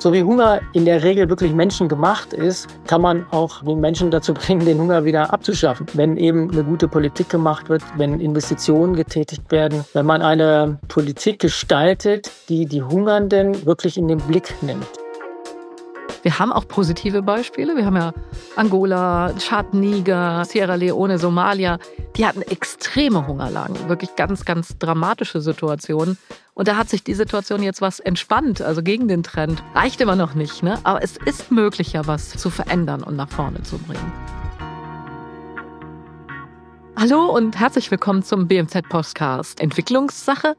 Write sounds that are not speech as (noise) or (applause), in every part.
So wie Hunger in der Regel wirklich menschengemacht ist, kann man auch den Menschen dazu bringen, den Hunger wieder abzuschaffen. Wenn eben eine gute Politik gemacht wird, wenn Investitionen getätigt werden, wenn man eine Politik gestaltet, die die Hungernden wirklich in den Blick nimmt. Wir haben auch positive Beispiele. Wir haben ja Angola, Tschad, Niger, Sierra Leone, Somalia. Die hatten extreme Hungerlagen, wirklich ganz, ganz dramatische Situationen. Und da hat sich die Situation jetzt was entspannt, also gegen den Trend. Reicht immer noch nicht, ne? aber es ist möglich, ja was zu verändern und nach vorne zu bringen. Hallo und herzlich willkommen zum BMZ-Podcast Entwicklungssache.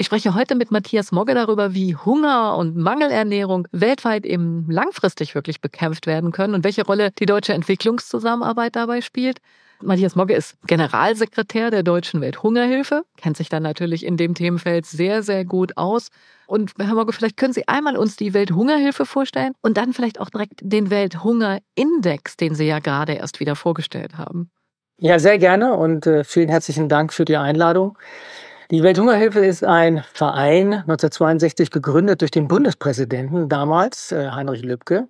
Ich spreche heute mit Matthias Mogge darüber, wie Hunger und Mangelernährung weltweit eben langfristig wirklich bekämpft werden können und welche Rolle die deutsche Entwicklungszusammenarbeit dabei spielt. Matthias Mogge ist Generalsekretär der Deutschen Welthungerhilfe, kennt sich dann natürlich in dem Themenfeld sehr, sehr gut aus. Und Herr Mogge, vielleicht können Sie einmal uns die Welthungerhilfe vorstellen und dann vielleicht auch direkt den Welthungerindex, den Sie ja gerade erst wieder vorgestellt haben. Ja, sehr gerne und äh, vielen herzlichen Dank für die Einladung. Die Welthungerhilfe ist ein Verein, 1962 gegründet durch den Bundespräsidenten damals, äh, Heinrich Lübke,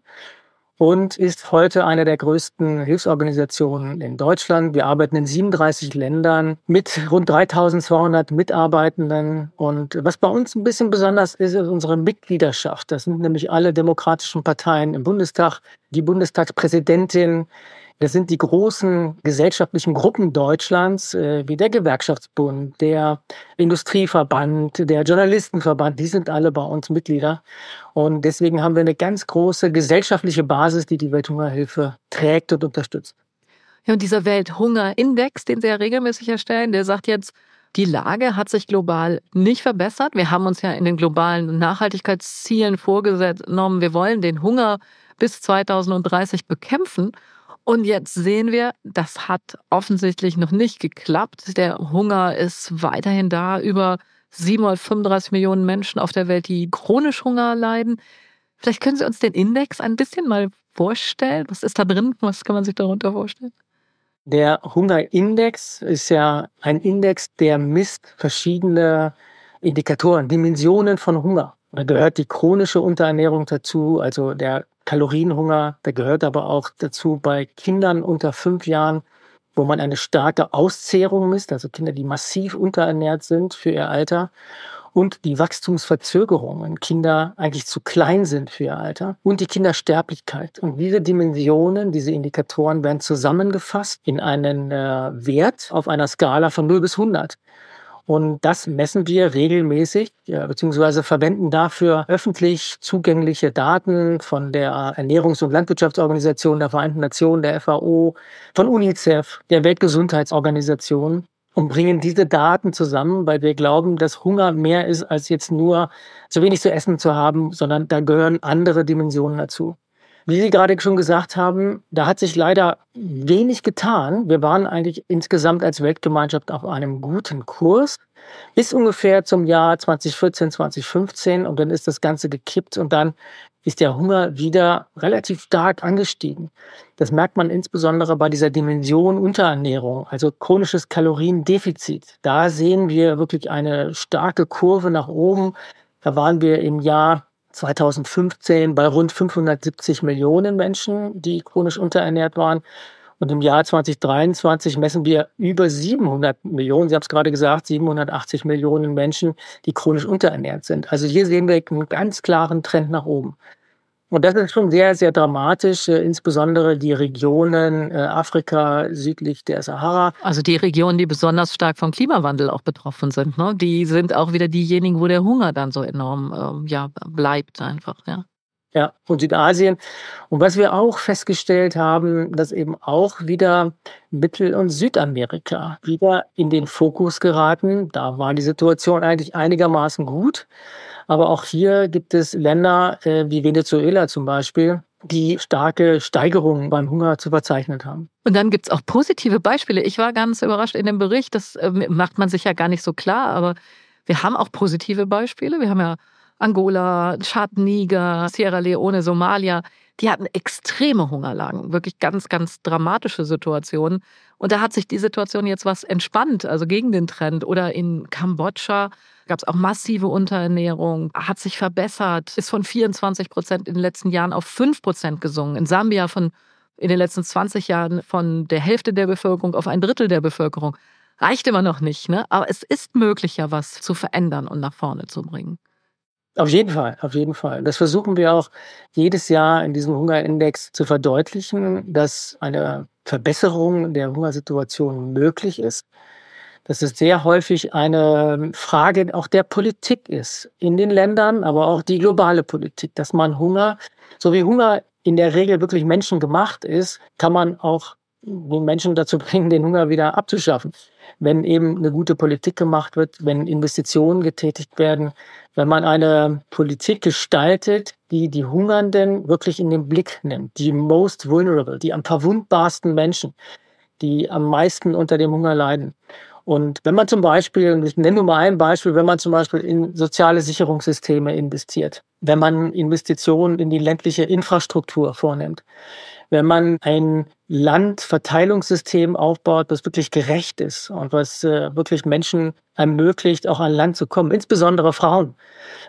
und ist heute eine der größten Hilfsorganisationen in Deutschland. Wir arbeiten in 37 Ländern mit rund 3200 Mitarbeitenden. Und was bei uns ein bisschen besonders ist, ist unsere Mitgliedschaft. Das sind nämlich alle demokratischen Parteien im Bundestag, die Bundestagspräsidentin, das sind die großen gesellschaftlichen Gruppen Deutschlands, äh, wie der Gewerkschaftsbund, der Industrieverband, der Journalistenverband, die sind alle bei uns Mitglieder. Und deswegen haben wir eine ganz große gesellschaftliche Basis, die die Welthungerhilfe trägt und unterstützt. Ja, und dieser Welthungerindex, den Sie ja regelmäßig erstellen, der sagt jetzt, die Lage hat sich global nicht verbessert. Wir haben uns ja in den globalen Nachhaltigkeitszielen vorgenommen, wir wollen den Hunger bis 2030 bekämpfen. Und jetzt sehen wir, das hat offensichtlich noch nicht geklappt. Der Hunger ist weiterhin da. Über 735 Millionen Menschen auf der Welt, die chronisch Hunger leiden. Vielleicht können Sie uns den Index ein bisschen mal vorstellen. Was ist da drin? Was kann man sich darunter vorstellen? Der Hungerindex ist ja ein Index, der misst verschiedene Indikatoren, Dimensionen von Hunger. Da gehört die chronische Unterernährung dazu, also der Kalorienhunger. Der gehört aber auch dazu bei Kindern unter fünf Jahren, wo man eine starke Auszehrung misst, also Kinder, die massiv unterernährt sind für ihr Alter. Und die Wachstumsverzögerung, wenn Kinder eigentlich zu klein sind für ihr Alter. Und die Kindersterblichkeit. Und diese Dimensionen, diese Indikatoren werden zusammengefasst in einen äh, Wert auf einer Skala von 0 bis 100. Und das messen wir regelmäßig, ja, beziehungsweise verwenden dafür öffentlich zugängliche Daten von der Ernährungs- und Landwirtschaftsorganisation der Vereinten Nationen, der FAO, von UNICEF, der Weltgesundheitsorganisation und bringen diese Daten zusammen, weil wir glauben, dass Hunger mehr ist als jetzt nur zu wenig zu essen zu haben, sondern da gehören andere Dimensionen dazu. Wie Sie gerade schon gesagt haben, da hat sich leider wenig getan. Wir waren eigentlich insgesamt als Weltgemeinschaft auf einem guten Kurs bis ungefähr zum Jahr 2014, 2015 und dann ist das Ganze gekippt und dann ist der Hunger wieder relativ stark angestiegen. Das merkt man insbesondere bei dieser Dimension Unterernährung, also chronisches Kaloriendefizit. Da sehen wir wirklich eine starke Kurve nach oben. Da waren wir im Jahr 2015 bei rund 570 Millionen Menschen, die chronisch unterernährt waren. Und im Jahr 2023 messen wir über 700 Millionen, Sie haben es gerade gesagt, 780 Millionen Menschen, die chronisch unterernährt sind. Also hier sehen wir einen ganz klaren Trend nach oben. Und das ist schon sehr, sehr dramatisch, äh, insbesondere die Regionen äh, Afrika südlich der Sahara. Also die Regionen, die besonders stark vom Klimawandel auch betroffen sind, ne? die sind auch wieder diejenigen, wo der Hunger dann so enorm ähm, ja, bleibt einfach. Ja. Ja, und Südasien. Und was wir auch festgestellt haben, dass eben auch wieder Mittel- und Südamerika wieder in den Fokus geraten. Da war die Situation eigentlich einigermaßen gut. Aber auch hier gibt es Länder äh, wie Venezuela zum Beispiel, die starke Steigerungen beim Hunger zu verzeichnen haben. Und dann gibt es auch positive Beispiele. Ich war ganz überrascht in dem Bericht, das äh, macht man sich ja gar nicht so klar, aber wir haben auch positive Beispiele. Wir haben ja Angola, Tschad, Niger, Sierra Leone, Somalia. die hatten extreme Hungerlagen, wirklich ganz, ganz dramatische Situationen. Und da hat sich die Situation jetzt was entspannt, also gegen den Trend. Oder in Kambodscha gab es auch massive Unterernährung, hat sich verbessert, ist von 24 Prozent in den letzten Jahren auf 5 Prozent gesungen. In Sambia von in den letzten 20 Jahren von der Hälfte der Bevölkerung auf ein Drittel der Bevölkerung. Reicht immer noch nicht, ne? aber es ist möglich, ja was zu verändern und nach vorne zu bringen. Auf jeden Fall, auf jeden Fall. Das versuchen wir auch jedes Jahr in diesem Hungerindex zu verdeutlichen, dass eine Verbesserung der Hungersituation möglich ist. Dass es sehr häufig eine Frage auch der Politik ist in den Ländern, aber auch die globale Politik, dass man Hunger, so wie Hunger in der Regel wirklich menschengemacht ist, kann man auch die Menschen dazu bringen, den Hunger wieder abzuschaffen. Wenn eben eine gute Politik gemacht wird, wenn Investitionen getätigt werden, wenn man eine Politik gestaltet, die die Hungernden wirklich in den Blick nimmt, die most vulnerable, die am verwundbarsten Menschen, die am meisten unter dem Hunger leiden. Und wenn man zum Beispiel, ich nenne nur mal ein Beispiel, wenn man zum Beispiel in soziale Sicherungssysteme investiert, wenn man Investitionen in die ländliche Infrastruktur vornimmt, wenn man ein Landverteilungssystem aufbaut, das wirklich gerecht ist und was äh, wirklich Menschen ermöglicht, auch an Land zu kommen, insbesondere Frauen,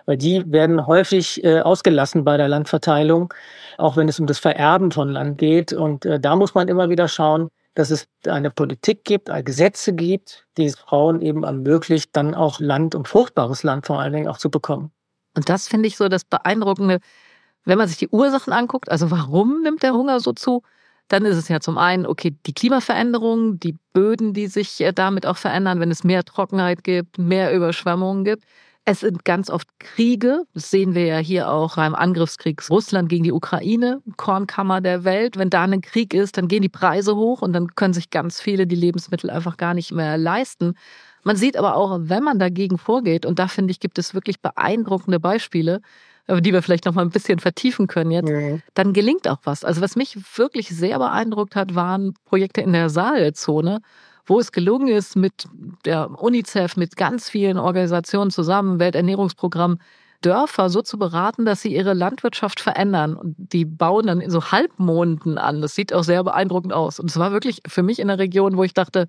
weil die werden häufig äh, ausgelassen bei der Landverteilung, auch wenn es um das Vererben von Land geht. Und äh, da muss man immer wieder schauen, dass es eine Politik gibt, Gesetze gibt, die es Frauen eben ermöglicht, dann auch Land und fruchtbares Land vor allen Dingen auch zu bekommen. Und das finde ich so das Beeindruckende wenn man sich die Ursachen anguckt, also warum nimmt der Hunger so zu, dann ist es ja zum einen, okay, die Klimaveränderung, die Böden, die sich äh, damit auch verändern, wenn es mehr Trockenheit gibt, mehr Überschwemmungen gibt. Es sind ganz oft Kriege. Das sehen wir ja hier auch beim Angriffskrieg Russland gegen die Ukraine, Kornkammer der Welt. Wenn da ein Krieg ist, dann gehen die Preise hoch und dann können sich ganz viele die Lebensmittel einfach gar nicht mehr leisten. Man sieht aber auch, wenn man dagegen vorgeht, und da finde ich, gibt es wirklich beeindruckende Beispiele, die wir vielleicht noch mal ein bisschen vertiefen können jetzt, mhm. dann gelingt auch was. Also was mich wirklich sehr beeindruckt hat, waren Projekte in der Saalzone, wo es gelungen ist, mit der UNICEF, mit ganz vielen Organisationen zusammen, Welternährungsprogramm, Dörfer so zu beraten, dass sie ihre Landwirtschaft verändern. Und die bauen dann in so Halbmonden an. Das sieht auch sehr beeindruckend aus. Und es war wirklich für mich in der Region, wo ich dachte,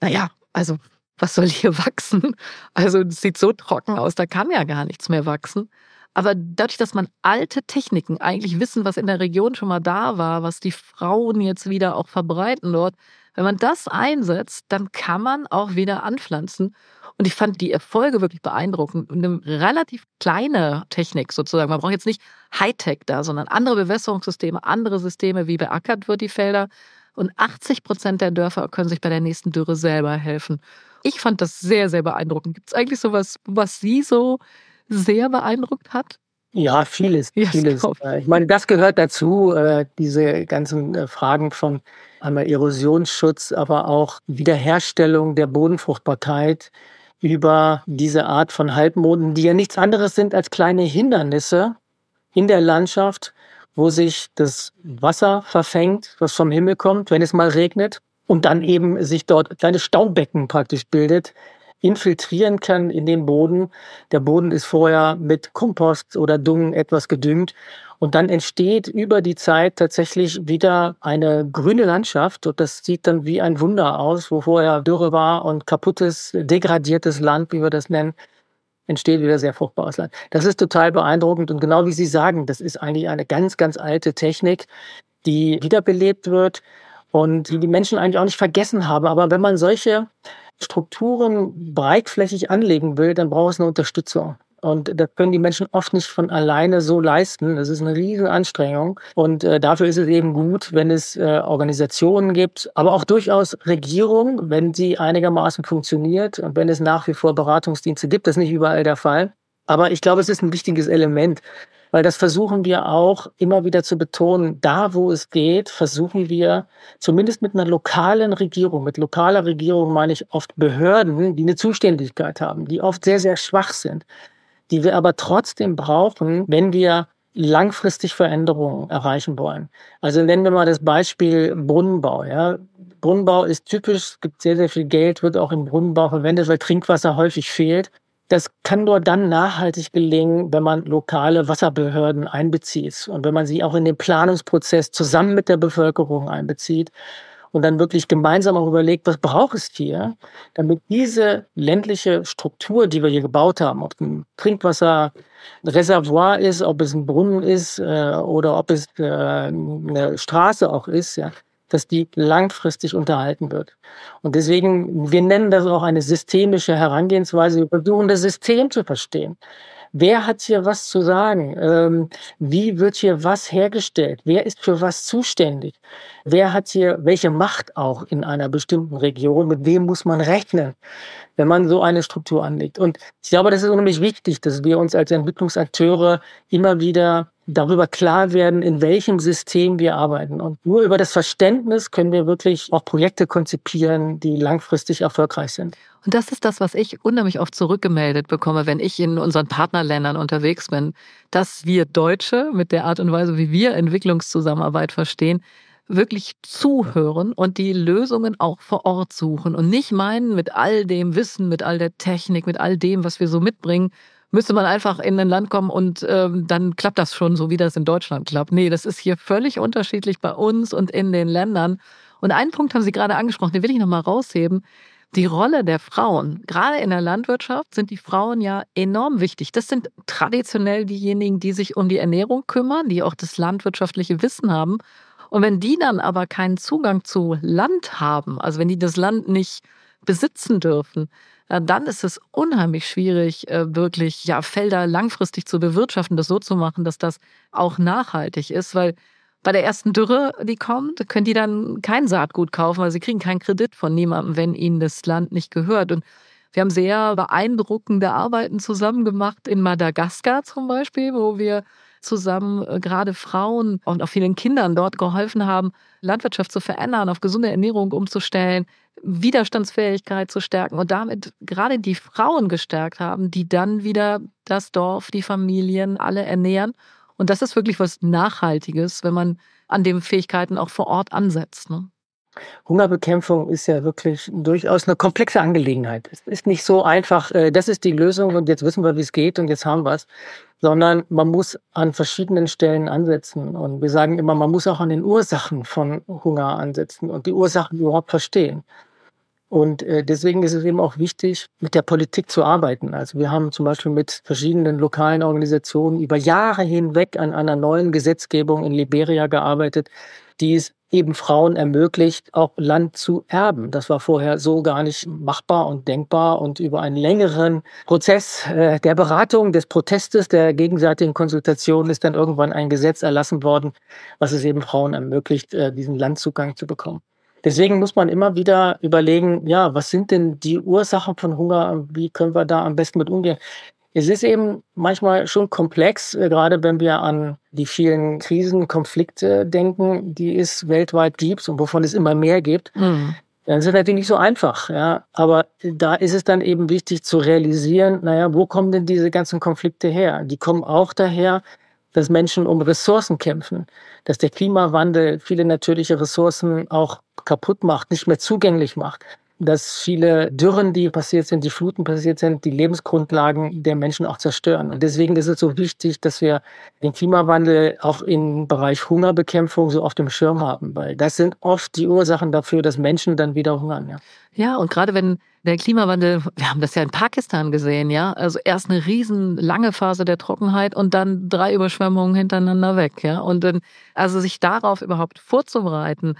naja, also was soll hier (laughs) wachsen? Also es sieht so trocken aus, da kann ja gar nichts mehr wachsen. Aber dadurch, dass man alte Techniken eigentlich wissen, was in der Region schon mal da war, was die Frauen jetzt wieder auch verbreiten dort, wenn man das einsetzt, dann kann man auch wieder anpflanzen. Und ich fand die Erfolge wirklich beeindruckend. Eine relativ kleine Technik sozusagen. Man braucht jetzt nicht Hightech da, sondern andere Bewässerungssysteme, andere Systeme, wie beackert wird die Felder. Und 80 Prozent der Dörfer können sich bei der nächsten Dürre selber helfen. Ich fand das sehr, sehr beeindruckend. Gibt es eigentlich sowas, was Sie so sehr beeindruckt hat? Ja, vieles, ja, vieles. Ich meine, das gehört dazu, äh, diese ganzen äh, Fragen von einmal Erosionsschutz, aber auch Wiederherstellung der Bodenfruchtbarkeit über diese Art von Halbmoden, die ja nichts anderes sind als kleine Hindernisse in der Landschaft, wo sich das Wasser verfängt, was vom Himmel kommt, wenn es mal regnet, und dann eben sich dort kleine Staubecken praktisch bildet, infiltrieren kann in den Boden. Der Boden ist vorher mit Kompost oder Dung etwas gedüngt und dann entsteht über die Zeit tatsächlich wieder eine grüne Landschaft und das sieht dann wie ein Wunder aus, wo vorher Dürre war und kaputtes, degradiertes Land, wie wir das nennen, entsteht wieder sehr fruchtbares Land. Das ist total beeindruckend und genau wie Sie sagen, das ist eigentlich eine ganz, ganz alte Technik, die wiederbelebt wird und die die Menschen eigentlich auch nicht vergessen haben. Aber wenn man solche Strukturen breitflächig anlegen will, dann braucht es eine Unterstützung. Und das können die Menschen oft nicht von alleine so leisten. Das ist eine riesige Anstrengung. Und äh, dafür ist es eben gut, wenn es äh, Organisationen gibt, aber auch durchaus Regierungen, wenn sie einigermaßen funktioniert und wenn es nach wie vor Beratungsdienste gibt. Das ist nicht überall der Fall. Aber ich glaube, es ist ein wichtiges Element. Weil das versuchen wir auch immer wieder zu betonen. Da, wo es geht, versuchen wir zumindest mit einer lokalen Regierung, mit lokaler Regierung meine ich oft Behörden, die eine Zuständigkeit haben, die oft sehr, sehr schwach sind, die wir aber trotzdem brauchen, wenn wir langfristig Veränderungen erreichen wollen. Also nennen wir mal das Beispiel Brunnenbau. Ja. Brunnenbau ist typisch, es gibt sehr, sehr viel Geld, wird auch im Brunnenbau verwendet, weil Trinkwasser häufig fehlt. Das kann nur dann nachhaltig gelingen, wenn man lokale Wasserbehörden einbezieht und wenn man sie auch in den Planungsprozess zusammen mit der Bevölkerung einbezieht und dann wirklich gemeinsam auch überlegt, was braucht es hier, damit diese ländliche Struktur, die wir hier gebaut haben, ob ein Trinkwasserreservoir ist, ob es ein Brunnen ist äh, oder ob es äh, eine Straße auch ist, ja, dass die langfristig unterhalten wird. Und deswegen, wir nennen das auch eine systemische Herangehensweise. Wir versuchen das System zu verstehen. Wer hat hier was zu sagen? Ähm, wie wird hier was hergestellt? Wer ist für was zuständig? Wer hat hier welche Macht auch in einer bestimmten Region? Mit wem muss man rechnen, wenn man so eine Struktur anlegt? Und ich glaube, das ist unheimlich wichtig, dass wir uns als Entwicklungsakteure immer wieder darüber klar werden, in welchem System wir arbeiten. Und nur über das Verständnis können wir wirklich auch Projekte konzipieren, die langfristig erfolgreich sind. Und das ist das, was ich unheimlich oft zurückgemeldet bekomme, wenn ich in unseren Partnerländern unterwegs bin, dass wir Deutsche mit der Art und Weise, wie wir Entwicklungszusammenarbeit verstehen, wirklich zuhören und die Lösungen auch vor Ort suchen und nicht meinen, mit all dem Wissen, mit all der Technik, mit all dem, was wir so mitbringen, müsste man einfach in ein Land kommen und ähm, dann klappt das schon so, wie das in Deutschland klappt. Nee, das ist hier völlig unterschiedlich bei uns und in den Ländern. Und einen Punkt haben Sie gerade angesprochen, den will ich nochmal rausheben. Die Rolle der Frauen, gerade in der Landwirtschaft, sind die Frauen ja enorm wichtig. Das sind traditionell diejenigen, die sich um die Ernährung kümmern, die auch das landwirtschaftliche Wissen haben. Und wenn die dann aber keinen Zugang zu Land haben, also wenn die das Land nicht besitzen dürfen, dann ist es unheimlich schwierig, äh, wirklich ja, Felder langfristig zu bewirtschaften, das so zu machen, dass das auch nachhaltig ist, weil bei der ersten Dürre, die kommt, können die dann kein Saatgut kaufen, weil sie kriegen keinen Kredit von niemandem, wenn ihnen das Land nicht gehört. Und wir haben sehr beeindruckende Arbeiten zusammen gemacht in Madagaskar zum Beispiel, wo wir zusammen äh, gerade Frauen und auch vielen Kindern dort geholfen haben, Landwirtschaft zu verändern, auf gesunde Ernährung umzustellen, Widerstandsfähigkeit zu stärken und damit gerade die Frauen gestärkt haben, die dann wieder das Dorf, die Familien alle ernähren. Und das ist wirklich was Nachhaltiges, wenn man an den Fähigkeiten auch vor Ort ansetzt. Ne? Hungerbekämpfung ist ja wirklich durchaus eine komplexe Angelegenheit. Es ist nicht so einfach, äh, das ist die Lösung und jetzt wissen wir, wie es geht und jetzt haben wir es, sondern man muss an verschiedenen Stellen ansetzen. Und wir sagen immer, man muss auch an den Ursachen von Hunger ansetzen und die Ursachen überhaupt verstehen. Und äh, deswegen ist es eben auch wichtig, mit der Politik zu arbeiten. Also wir haben zum Beispiel mit verschiedenen lokalen Organisationen über Jahre hinweg an einer neuen Gesetzgebung in Liberia gearbeitet, die es eben Frauen ermöglicht, auch Land zu erben. Das war vorher so gar nicht machbar und denkbar. Und über einen längeren Prozess äh, der Beratung, des Protestes, der gegenseitigen Konsultation ist dann irgendwann ein Gesetz erlassen worden, was es eben Frauen ermöglicht, äh, diesen Landzugang zu bekommen. Deswegen muss man immer wieder überlegen, ja, was sind denn die Ursachen von Hunger? Wie können wir da am besten mit umgehen? Es ist eben manchmal schon komplex, äh, gerade wenn wir an die vielen Krisen, Konflikte denken, die es weltweit gibt und wovon es immer mehr gibt. Mhm. Dann ist es natürlich nicht so einfach, ja. Aber da ist es dann eben wichtig zu realisieren, naja, wo kommen denn diese ganzen Konflikte her? Die kommen auch daher, dass Menschen um Ressourcen kämpfen, dass der Klimawandel viele natürliche Ressourcen auch kaputt macht, nicht mehr zugänglich macht dass viele Dürren, die passiert sind, die Fluten passiert sind, die Lebensgrundlagen der Menschen auch zerstören. Und deswegen ist es so wichtig, dass wir den Klimawandel auch im Bereich Hungerbekämpfung so auf dem Schirm haben, weil das sind oft die Ursachen dafür, dass Menschen dann wieder hungern. Ja, ja und gerade wenn der Klimawandel, wir haben das ja in Pakistan gesehen, ja, also erst eine riesen lange Phase der Trockenheit und dann drei Überschwemmungen hintereinander weg, ja, und dann, also sich darauf überhaupt vorzubereiten,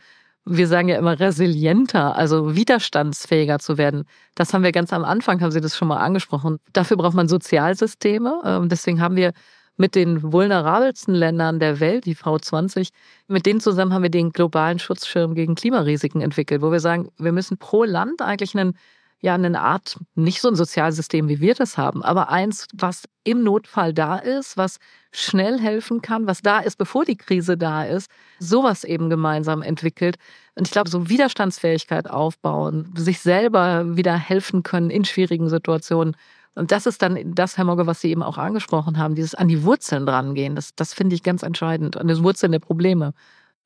wir sagen ja immer resilienter, also widerstandsfähiger zu werden. Das haben wir ganz am Anfang, haben Sie das schon mal angesprochen. Dafür braucht man Sozialsysteme. Ähm, deswegen haben wir mit den vulnerabelsten Ländern der Welt, die V20, mit denen zusammen haben wir den globalen Schutzschirm gegen Klimarisiken entwickelt, wo wir sagen, wir müssen pro Land eigentlich einen ja eine Art, nicht so ein Sozialsystem, wie wir das haben, aber eins, was im Notfall da ist, was schnell helfen kann, was da ist, bevor die Krise da ist, sowas eben gemeinsam entwickelt. Und ich glaube, so Widerstandsfähigkeit aufbauen, sich selber wieder helfen können in schwierigen Situationen. Und das ist dann das, Herr Mogge, was Sie eben auch angesprochen haben, dieses an die Wurzeln drangehen. Das, das finde ich ganz entscheidend, an die Wurzeln der Probleme.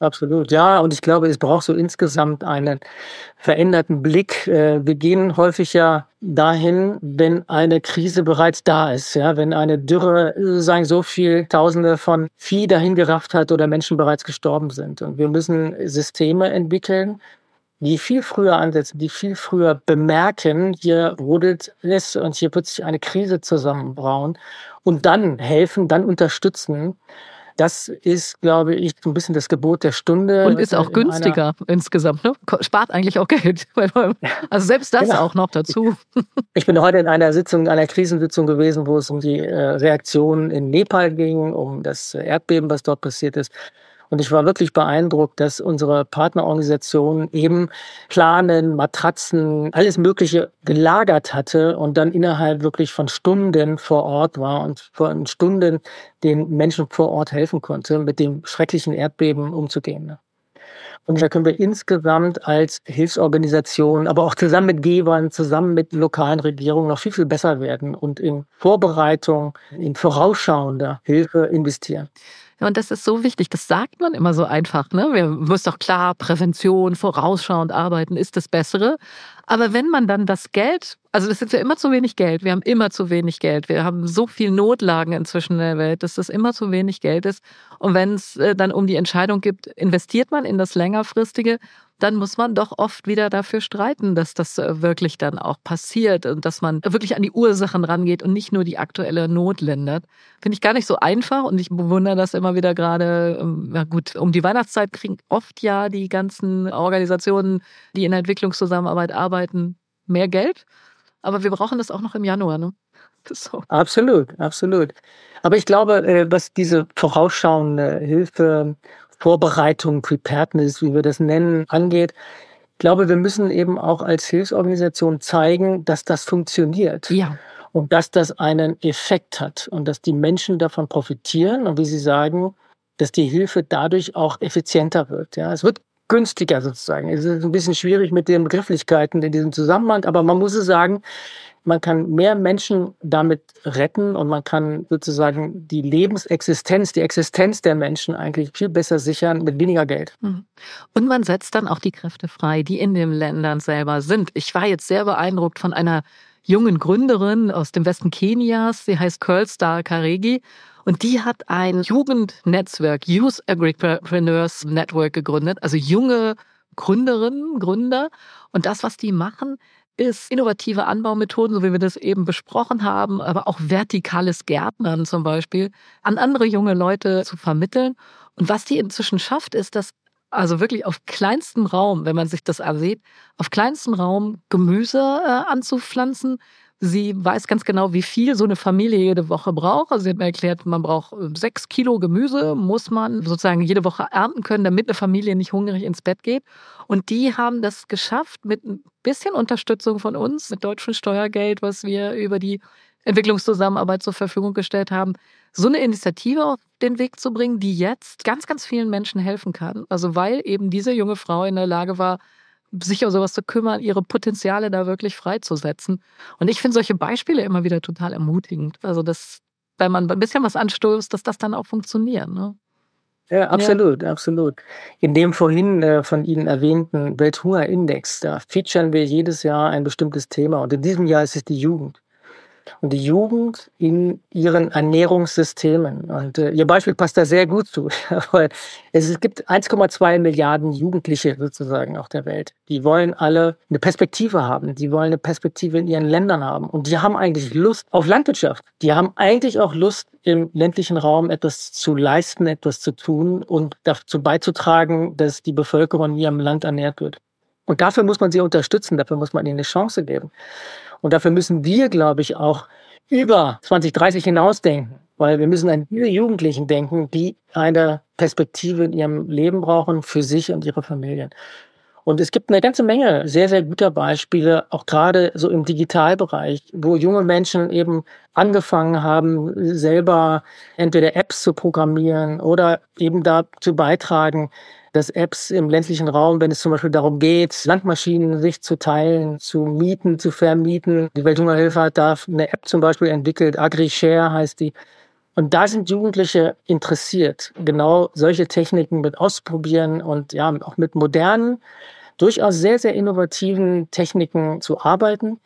Absolut. Ja, und ich glaube, es braucht so insgesamt einen veränderten Blick. Äh, wir gehen häufig ja dahin, wenn eine Krise bereits da ist. Ja, wenn eine Dürre sozusagen so viel Tausende von Vieh dahin gerafft hat oder Menschen bereits gestorben sind. Und wir müssen Systeme entwickeln, die viel früher ansetzen, die viel früher bemerken, hier rodelt es und hier wird sich eine Krise zusammenbrauen und dann helfen, dann unterstützen. Das ist, glaube ich, so ein bisschen das Gebot der Stunde. Und ist auch günstiger insgesamt, ne? Spart eigentlich auch Geld. (laughs) Also selbst das genau. auch noch dazu. Ich bin heute in einer Sitzung, einer Krisensitzung gewesen, wo es um die äh, Reaktion in Nepal ging, um das Erdbeben, was dort passiert ist. Und ich war wirklich beeindruckt, dass unsere Partnerorganisation eben Planen, Matratzen, alles Mögliche gelagert hatte und dann innerhalb wirklich von Stunden vor Ort war und von Stunden den Menschen vor Ort helfen konnte, mit dem schrecklichen Erdbeben umzugehen. Und da können wir insgesamt als Hilfsorganisation, aber auch zusammen mit Gebern, zusammen mit lokalen Regierungen noch viel, viel besser werden und in Vorbereitung, in vorausschauender Hilfe investieren. Und das ist so wichtig. Das sagt man immer so einfach. Ne? Wir müssen doch klar Prävention, vorausschauend arbeiten, ist das Bessere. Aber wenn man dann das Geld, also das ist ja immer zu wenig Geld. Wir haben immer zu wenig Geld. Wir haben so viel Notlagen inzwischen in der Welt, dass das immer zu wenig Geld ist. Und wenn es äh, dann um die Entscheidung gibt, investiert man in das längerfristige dann muss man doch oft wieder dafür streiten, dass das äh, wirklich dann auch passiert und dass man wirklich an die Ursachen rangeht und nicht nur die aktuelle Not lindert. Finde ich gar nicht so einfach und ich bewundere das immer wieder gerade. Ähm, ja gut, um die Weihnachtszeit kriegen oft ja die ganzen Organisationen, die in der Entwicklungszusammenarbeit arbeiten, mehr Geld. Aber wir brauchen das auch noch im Januar, ne? (laughs) So. Absolut, absolut. Aber ich glaube, äh, was diese vorausschauende Hilfe Vorbereitung, Preparedness, wie wir das nennen, angeht. Ich glaube, wir müssen eben auch als Hilfsorganisation zeigen, dass das funktioniert. Ja. Und dass das einen Effekt hat und dass die Menschen davon profitieren und wie Sie sagen, dass die Hilfe dadurch auch effizienter wird. Ja, es wird günstiger sozusagen. Es ist ein bisschen schwierig mit den Begrifflichkeiten in diesem Zusammenhang, aber man muss es sagen, man kann mehr Menschen damit retten und man kann sozusagen die Lebensexistenz, die Existenz der Menschen eigentlich viel besser sichern mit weniger Geld. Mhm. Und man setzt dann auch die Kräfte frei, die in den Ländern selber sind. Ich war jetzt sehr beeindruckt von einer jungen Gründerin aus dem Westen Kenias. Sie heißt Curlstar Karegi. Und die hat ein Jugendnetzwerk, Youth Agripreneurs Network gegründet, also junge Gründerinnen, Gründer. Und das, was die machen, ist innovative Anbaumethoden, so wie wir das eben besprochen haben, aber auch vertikales Gärtnern zum Beispiel, an andere junge Leute zu vermitteln. Und was die inzwischen schafft, ist, dass also wirklich auf kleinstem Raum, wenn man sich das ansieht, auf kleinstem Raum Gemüse äh, anzupflanzen, Sie weiß ganz genau, wie viel so eine Familie jede Woche braucht. Also sie hat mir erklärt, man braucht äh, sechs Kilo Gemüse, muss man sozusagen jede Woche ernten können, damit eine Familie nicht hungrig ins Bett geht. Und die haben das geschafft mit ein bisschen Unterstützung von uns, mit deutschem Steuergeld, was wir über die Entwicklungszusammenarbeit zur Verfügung gestellt haben, so eine Initiative auf den Weg zu bringen, die jetzt ganz, ganz vielen Menschen helfen kann. Also weil eben diese junge Frau in der Lage war, sich um sowas zu kümmern, ihre Potenziale da wirklich freizusetzen. Und ich finde solche Beispiele immer wieder total ermutigend. Also, dass, wenn man ein bisschen was anstößt, dass das dann auch funktioniert. Ne? Ja, absolut, ja. absolut. In dem vorhin äh, von Ihnen erwähnten Welthungerindex, da featuren wir jedes Jahr ein bestimmtes Thema. Und in diesem Jahr ist es die Jugend und die Jugend in ihren Ernährungssystemen. Und äh, Ihr Beispiel passt da sehr gut zu, (laughs) es, gibt 1,2 Milliarden Jugendliche sozusagen auf der Welt. Die wollen alle eine Perspektive haben. Die wollen eine Perspektive in ihren Ländern haben. Und die haben eigentlich Lust auf Landwirtschaft. Die haben eigentlich auch Lust, im ländlichen Raum etwas zu leisten, etwas zu tun und dazu beizutragen, dass die Bevölkerung in ihrem Land ernährt wird. Und dafür muss man sie unterstützen, dafür muss man ihnen eine Chance geben. Und dafür müssen wir, glaube ich, auch über 2030 hinausdenken, weil wir müssen an diese Jugendlichen denken, die eine Perspektive in ihrem Leben brauchen für sich und ihre Familien. Und es gibt eine ganze Menge sehr, sehr guter Beispiele, auch gerade so im Digitalbereich, wo junge Menschen eben angefangen haben, selber entweder Apps zu programmieren oder eben dazu beitragen, dass Apps im ländlichen Raum, wenn es zum Beispiel darum geht, Landmaschinen sich zu teilen, zu mieten, zu vermieten. Die Welthungerhilfe hat da eine App zum Beispiel entwickelt, AgriShare heißt die, Und da sind Jugendliche interessiert, genau solche Techniken mit auszuprobieren und ja, auch mit modernen, durchaus sehr, sehr innovativen Techniken zu arbeiten.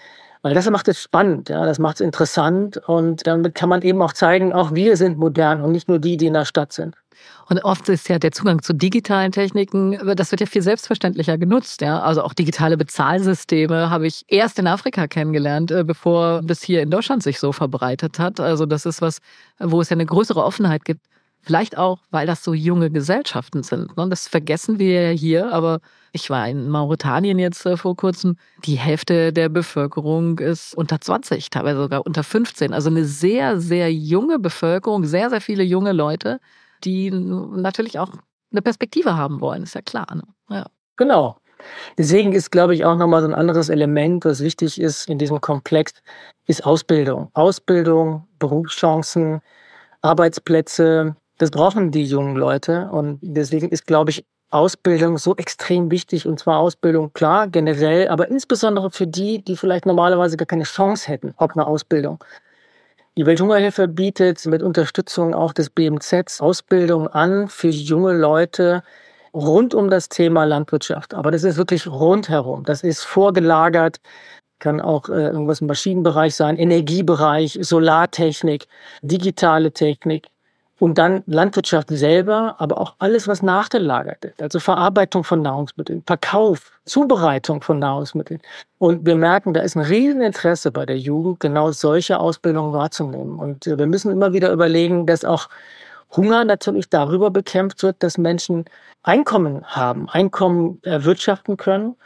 Weil das macht es spannend, ja, das macht es interessant und damit kann man eben auch zeigen, auch wir sind modern und nicht nur die, die in der Stadt sind. Und oft ist ja der Zugang zu digitalen Techniken, das wird ja viel selbstverständlicher genutzt. Ja? Also auch digitale Bezahlsysteme habe ich erst in Afrika kennengelernt, äh, bevor das hier in Deutschland sich so verbreitet hat. Also das ist was, wo es ja eine größere Offenheit gibt. Vielleicht auch, weil das so junge Gesellschaften sind. Ne? Das vergessen wir ja hier, aber ich war in Mauretanien jetzt äh, vor kurzem. Die Hälfte der Bevölkerung ist unter 20, teilweise sogar unter 15. Also eine sehr, sehr junge Bevölkerung, sehr, sehr viele junge Leute, die natürlich auch eine Perspektive haben wollen, ist ja klar. Ne? Ja. Genau. Deswegen ist, glaube ich, auch nochmal so ein anderes Element, was wichtig ist in diesem Komplex, ist Ausbildung. Ausbildung, Berufschancen, Arbeitsplätze, das brauchen die jungen Leute. Und deswegen ist, glaube ich, Ausbildung so extrem wichtig. Und zwar Ausbildung, klar, generell, aber insbesondere für die, die vielleicht normalerweise gar keine Chance hätten auf eine Ausbildung. Die Welthungerhilfe bietet mit Unterstützung auch des BMZ Ausbildung an für junge Leute rund um das Thema Landwirtschaft. Aber das ist wirklich rundherum. Das ist vorgelagert, kann auch äh, irgendwas im Maschinenbereich sein, Energiebereich, Solartechnik, digitale Technik, und dann Landwirtschaft selber, aber auch alles, was nachgelagert ist. Also Verarbeitung von Nahrungsmitteln, Verkauf, Zubereitung von Nahrungsmitteln. Und wir merken, da ist ein Rieseninteresse bei der Jugend, genau solche Ausbildungen wahrzunehmen. Und äh, wir müssen immer wieder überlegen, dass auch Hunger natürlich darüber bekämpft wird, dass Menschen Einkommen haben, Einkommen erwirtschaften können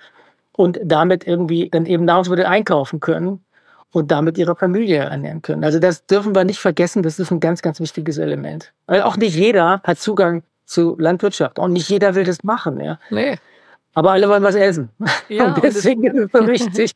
und damit irgendwie dann eben Nahrungsmittel einkaufen können und damit ihre Familie ernähren können. Also das dürfen wir nicht vergessen, das ist ein ganz, ganz wichtiges Element. Weil auch nicht jeder hat Zugang zu Landwirtschaft und nicht jeder will das machen. Ja. Nee. Aber alle wollen was essen. Ja, (laughs) und deswegen und ist es wichtig,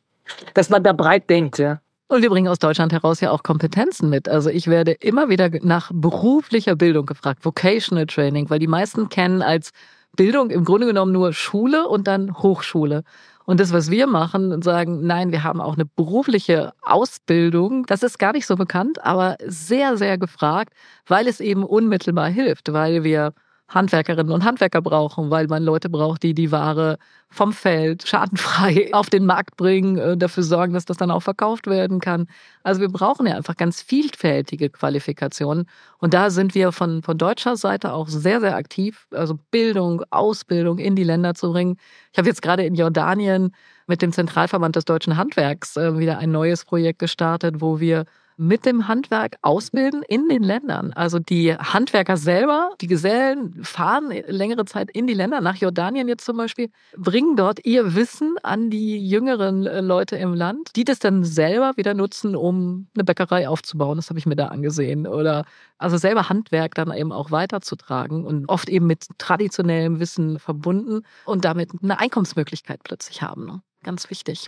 dass man da breit denkt. Ja. Und wir bringen aus Deutschland heraus ja auch Kompetenzen mit. Also ich werde immer wieder nach beruflicher Bildung gefragt, Vocational Training, weil die meisten kennen als Bildung im Grunde genommen nur Schule und dann Hochschule. Und das, was wir machen und sagen, nein, wir haben auch eine berufliche Ausbildung, das ist gar nicht so bekannt, aber sehr, sehr gefragt, weil es eben unmittelbar hilft, weil wir Handwerkerinnen und Handwerker brauchen, weil man Leute braucht, die die Ware vom Feld schadenfrei (laughs) auf den Markt bringen, äh, dafür sorgen, dass das dann auch verkauft werden kann. Also wir brauchen ja einfach ganz vielfältige Qualifikationen. Und da sind wir von, von deutscher Seite auch sehr, sehr aktiv. Also Bildung, Ausbildung in die Länder zu bringen. Ich habe jetzt gerade in Jordanien mit dem Zentralverband des deutschen Handwerks äh, wieder ein neues Projekt gestartet, wo wir mit dem Handwerk ausbilden in den Ländern. Also die Handwerker selber, die Gesellen fahren längere Zeit in die Länder, nach Jordanien jetzt zum Beispiel, bringen dort ihr Wissen an die jüngeren äh, Leute im Land, die das dann selber wieder nutzen, um eine Bäckerei aufzubauen. Das habe ich mir da angesehen. Oder also selber Handwerk dann eben auch weiterzutragen und oft eben mit traditionellem Wissen verbunden und damit eine Einkommensmöglichkeit plötzlich haben. Ne? Ganz wichtig.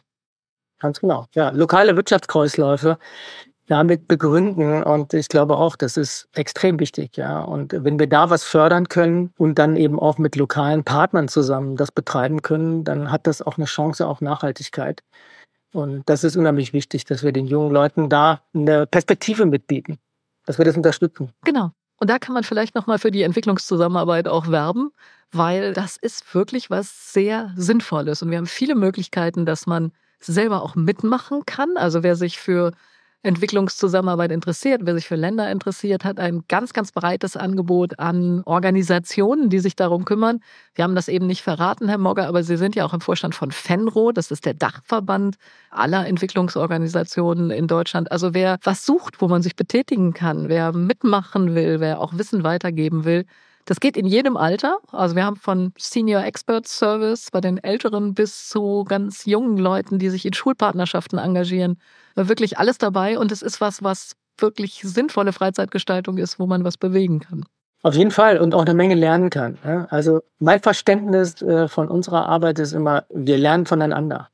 Ganz genau. Ja, lokale Wirtschaftskreisläufe, damit begründen. Und ich glaube auch, das ist extrem wichtig, ja. Und wenn wir da was fördern können und dann eben auch mit lokalen Partnern zusammen das betreiben können, dann hat das auch eine Chance auf Nachhaltigkeit. Und das ist unheimlich wichtig, dass wir den jungen Leuten da eine Perspektive mitbieten, dass wir das unterstützen. Genau. Und da kann man vielleicht nochmal für die Entwicklungszusammenarbeit auch werben, weil das ist wirklich was sehr Sinnvolles. Und wir haben viele Möglichkeiten, dass man selber auch mitmachen kann. Also wer sich für Entwicklungszusammenarbeit interessiert, wer sich für Länder interessiert, hat ein ganz, ganz breites Angebot an Organisationen, die sich darum kümmern. Wir haben das eben nicht verraten, Herr Mogger, aber Sie sind ja auch im Vorstand von FENRO, das ist der Dachverband aller Entwicklungsorganisationen in Deutschland. Also wer was sucht, wo man sich betätigen kann, wer mitmachen will, wer auch Wissen weitergeben will, das geht in jedem Alter. Also wir haben von Senior Expert Service bei den Älteren bis zu ganz jungen Leuten, die sich in Schulpartnerschaften engagieren. Wirklich alles dabei und es ist was, was wirklich sinnvolle Freizeitgestaltung ist, wo man was bewegen kann. Auf jeden Fall und auch eine Menge lernen kann. Also mein Verständnis äh, von unserer Arbeit ist immer, wir lernen voneinander.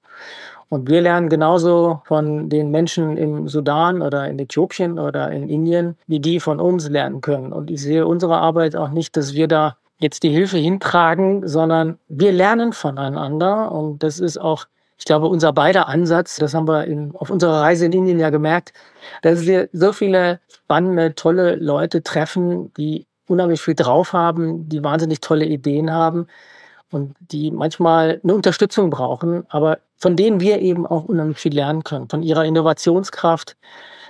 Und wir lernen genauso von den Menschen im Sudan oder in Äthiopien oder in Indien, wie die von uns lernen können. Und ich sehe unsere Arbeit auch nicht, dass wir da jetzt die Hilfe hintragen, sondern wir lernen voneinander. Und das ist auch Ich glaube, unser beider Ansatz, das haben wir in, auf unserer Reise in Indien ja gemerkt, dass wir so viele spannende, tolle Leute treffen, die unheimlich viel drauf haben, die wahnsinnig tolle Ideen haben und die manchmal eine Unterstützung brauchen, aber von denen wir eben auch unheimlich viel lernen können, von ihrer Innovationskraft,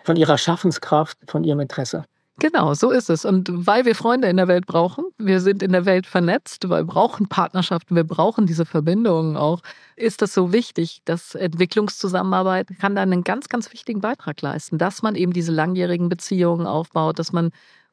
von ihrer Schaffenskraft, von ihrem Interesse. Genau, so ist es. Und weil wir Freunde in der Welt brauchen, wir sind in der Welt vernetzt, weil wir brauchen Partnerschaften, wir brauchen diese Verbindungen auch, ist das so wichtig, dass Entwicklungszusammenarbeit kann da einen ganz, ganz wichtigen Beitrag leisten, dass man eben diese langjährigen Beziehungen aufbaut, dass man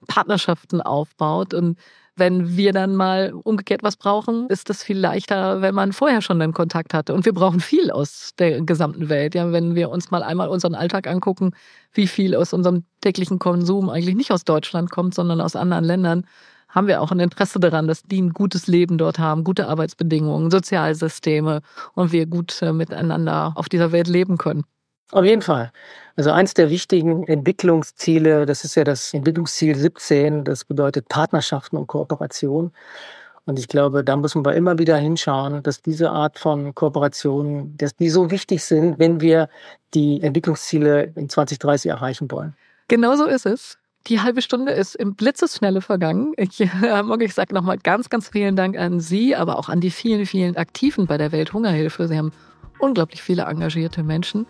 Partnerschaften aufbaut und wenn wir dann mal umgekehrt was brauchen, ist das viel leichter, wenn man vorher schon den Kontakt hatte. Und wir brauchen viel aus der gesamten Welt. Ja, wenn wir uns mal einmal unseren Alltag angucken, wie viel aus unserem täglichen Konsum eigentlich nicht aus Deutschland kommt, sondern aus anderen Ländern, haben wir auch ein Interesse daran, dass die ein gutes Leben dort haben, gute Arbeitsbedingungen, Sozialsysteme und wir gut äh, miteinander auf dieser Welt leben können. Auf jeden Fall. Also eins der wichtigen Entwicklungsziele, das ist ja das Entwicklungsziel 17, das bedeutet Partnerschaften und Kooperation. Und ich glaube, da müssen wir immer wieder hinschauen, dass diese Art von Kooperationen, dass die so wichtig sind, wenn wir die Entwicklungsziele in 2030 erreichen wollen. Genau so ist es. Die halbe Stunde ist im Blitzesschnelle vergangen. Ich, (laughs) äh, ich sage nochmal ganz, ganz vielen Dank an Sie, aber auch an die vielen, vielen Aktiven bei der Welthungerhilfe. Sie haben unglaublich viele engagierte Menschen.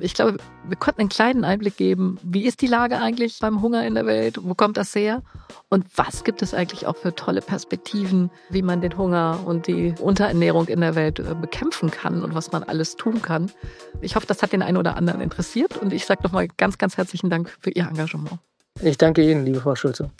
Ich glaube, wir konnten einen kleinen Einblick geben, wie ist die Lage eigentlich beim Hunger in der Welt, wo kommt das her und was gibt es eigentlich auch für tolle Perspektiven, wie man den Hunger und die Unterernährung in der Welt äh, bekämpfen kann und was man alles tun kann. Ich hoffe, das hat den einen oder anderen interessiert und ich sage nochmal ganz, ganz herzlichen Dank für Ihr Engagement. Ich danke Ihnen, liebe Frau Schulze.